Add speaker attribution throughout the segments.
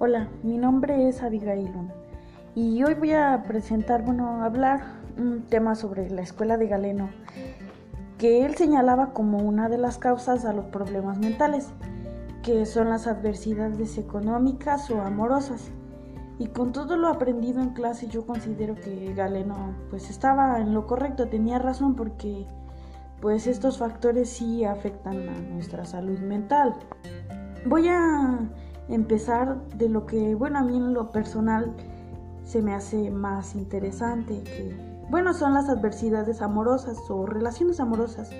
Speaker 1: Hola, mi nombre es Abigail Luna y hoy voy a presentar, bueno, hablar un tema sobre la escuela de Galeno que él señalaba como una de las causas a los problemas mentales, que son las adversidades económicas o amorosas. Y con todo lo aprendido en clase yo considero que Galeno pues estaba en lo correcto, tenía razón porque pues estos factores sí afectan a nuestra salud mental. Voy a empezar de lo que, bueno, a mí en lo personal se me hace más interesante, que, bueno, son las adversidades amorosas o relaciones amorosas.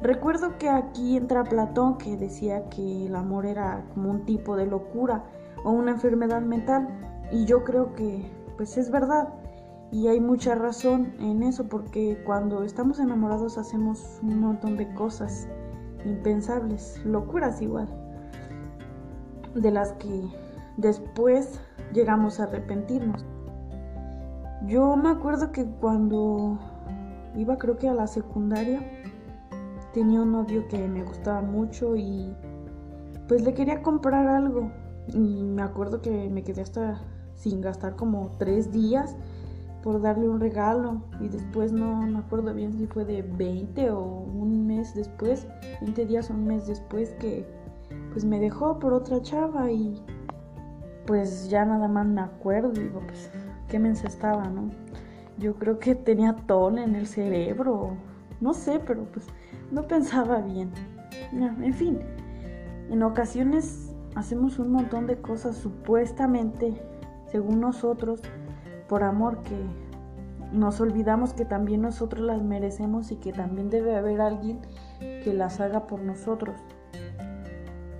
Speaker 1: Recuerdo que aquí entra Platón que decía que el amor era como un tipo de locura o una enfermedad mental y yo creo que pues es verdad y hay mucha razón en eso porque cuando estamos enamorados hacemos un montón de cosas impensables, locuras igual de las que después llegamos a arrepentirnos. Yo me acuerdo que cuando iba creo que a la secundaria tenía un novio que me gustaba mucho y pues le quería comprar algo y me acuerdo que me quedé hasta sin gastar como tres días por darle un regalo y después no me acuerdo bien si fue de 20 o un mes después, 20 días o un mes después que pues me dejó por otra chava y pues ya nada más me acuerdo, digo, pues qué mensa estaba, ¿no? Yo creo que tenía ton en el cerebro, no sé, pero pues no pensaba bien. en fin, en ocasiones hacemos un montón de cosas supuestamente, según nosotros, por amor que nos olvidamos que también nosotros las merecemos y que también debe haber alguien que las haga por nosotros.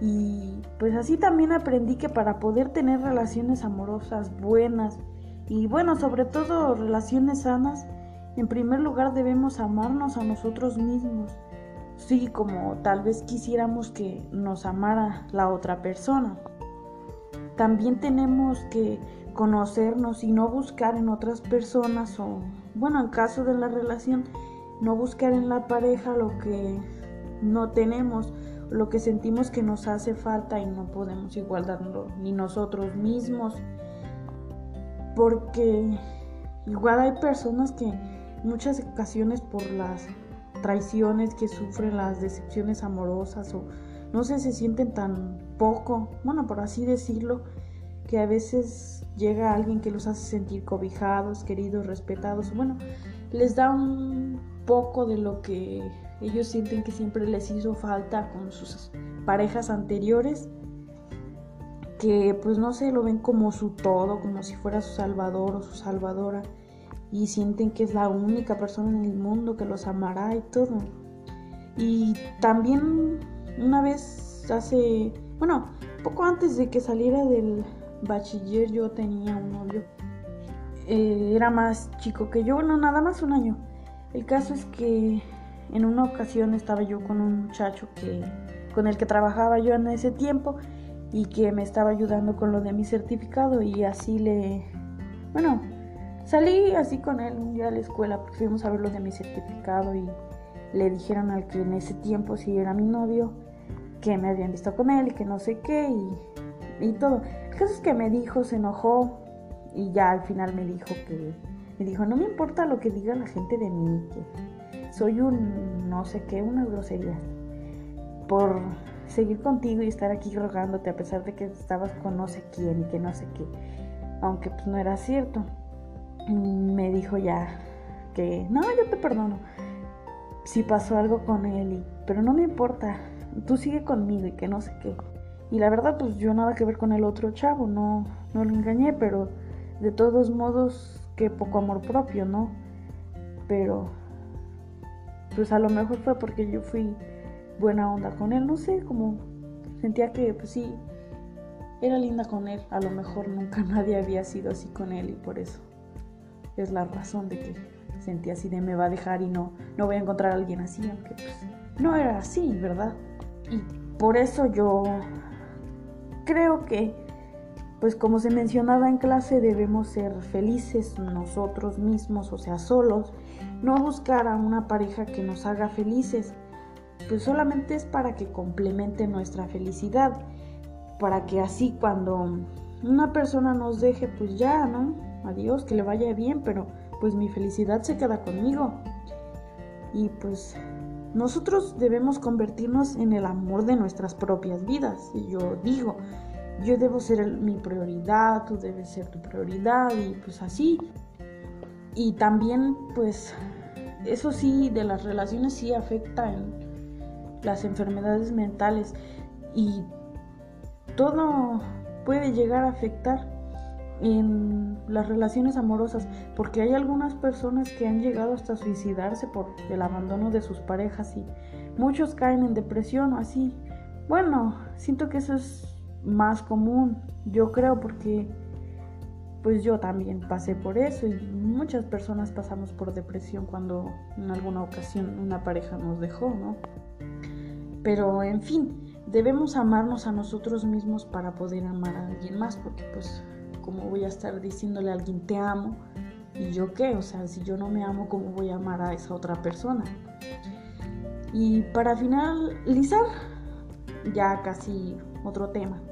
Speaker 1: Y pues así también aprendí que para poder tener relaciones amorosas buenas y bueno, sobre todo relaciones sanas, en primer lugar debemos amarnos a nosotros mismos. Sí, como tal vez quisiéramos que nos amara la otra persona. También tenemos que conocernos y no buscar en otras personas o, bueno, en caso de la relación, no buscar en la pareja lo que no tenemos lo que sentimos que nos hace falta y no podemos igual darlo ni nosotros mismos. Porque igual hay personas que muchas ocasiones por las traiciones que sufren, las decepciones amorosas o no sé, se sienten tan poco, bueno, por así decirlo, que a veces llega alguien que los hace sentir cobijados, queridos, respetados, bueno, les da un poco de lo que ellos sienten que siempre les hizo falta con sus parejas anteriores, que pues no se lo ven como su todo, como si fuera su salvador o su salvadora, y sienten que es la única persona en el mundo que los amará y todo. Y también una vez hace, bueno, poco antes de que saliera del bachiller yo tenía un novio. Eh, era más chico que yo, no, nada más un año. El caso es que en una ocasión estaba yo con un muchacho que, con el que trabajaba yo en ese tiempo y que me estaba ayudando con lo de mi certificado y así le... Bueno, salí así con él un día a la escuela porque fuimos a ver lo de mi certificado y le dijeron al que en ese tiempo si era mi novio que me habían visto con él y que no sé qué y, y todo. El caso es que me dijo, se enojó y ya al final me dijo que me dijo, no me importa lo que diga la gente de mí, que soy un no sé qué, una grosería. Por seguir contigo y estar aquí rogándote a pesar de que estabas con no sé quién y que no sé qué. Aunque pues no era cierto. Me dijo ya que no, yo te perdono. Si pasó algo con él, pero no me importa. Tú sigue conmigo y que no sé qué. Y la verdad, pues yo nada que ver con el otro chavo, no, no lo engañé, pero de todos modos que poco amor propio, ¿no? Pero, pues a lo mejor fue porque yo fui buena onda con él, no sé, como sentía que, pues sí, era linda con él, a lo mejor nunca nadie había sido así con él y por eso es la razón de que sentía así de me va a dejar y no, no voy a encontrar a alguien así, aunque pues no era así, ¿verdad? Y por eso yo creo que pues como se mencionaba en clase, debemos ser felices nosotros mismos, o sea, solos, no buscar a una pareja que nos haga felices, pues solamente es para que complemente nuestra felicidad, para que así cuando una persona nos deje, pues ya, ¿no? Adiós, que le vaya bien, pero pues mi felicidad se queda conmigo. Y pues nosotros debemos convertirnos en el amor de nuestras propias vidas. Y yo digo, yo debo ser mi prioridad, tú debes ser tu prioridad y pues así. Y también pues eso sí, de las relaciones sí afecta en las enfermedades mentales y todo puede llegar a afectar en las relaciones amorosas, porque hay algunas personas que han llegado hasta suicidarse por el abandono de sus parejas y muchos caen en depresión o así. Bueno, siento que eso es más común, yo creo, porque pues yo también pasé por eso y muchas personas pasamos por depresión cuando en alguna ocasión una pareja nos dejó, ¿no? Pero en fin, debemos amarnos a nosotros mismos para poder amar a alguien más, porque pues como voy a estar diciéndole a alguien te amo y yo qué, o sea, si yo no me amo, ¿cómo voy a amar a esa otra persona? Y para finalizar, ya casi otro tema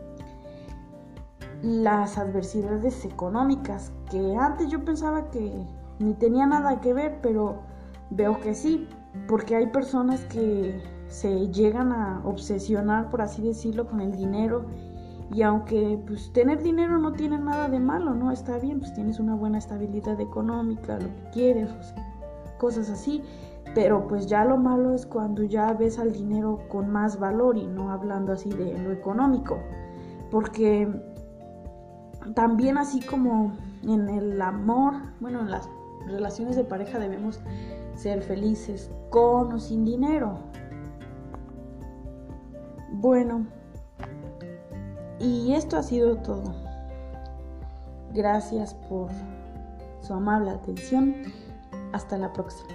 Speaker 1: las adversidades económicas, que antes yo pensaba que ni tenía nada que ver, pero veo que sí, porque hay personas que se llegan a obsesionar, por así decirlo, con el dinero y aunque pues tener dinero no tiene nada de malo, ¿no? Está bien, pues tienes una buena estabilidad económica, lo que quieres, cosas así, pero pues ya lo malo es cuando ya ves al dinero con más valor y no hablando así de lo económico, porque también así como en el amor, bueno, en las relaciones de pareja debemos ser felices con o sin dinero. Bueno, y esto ha sido todo. Gracias por su amable atención. Hasta la próxima.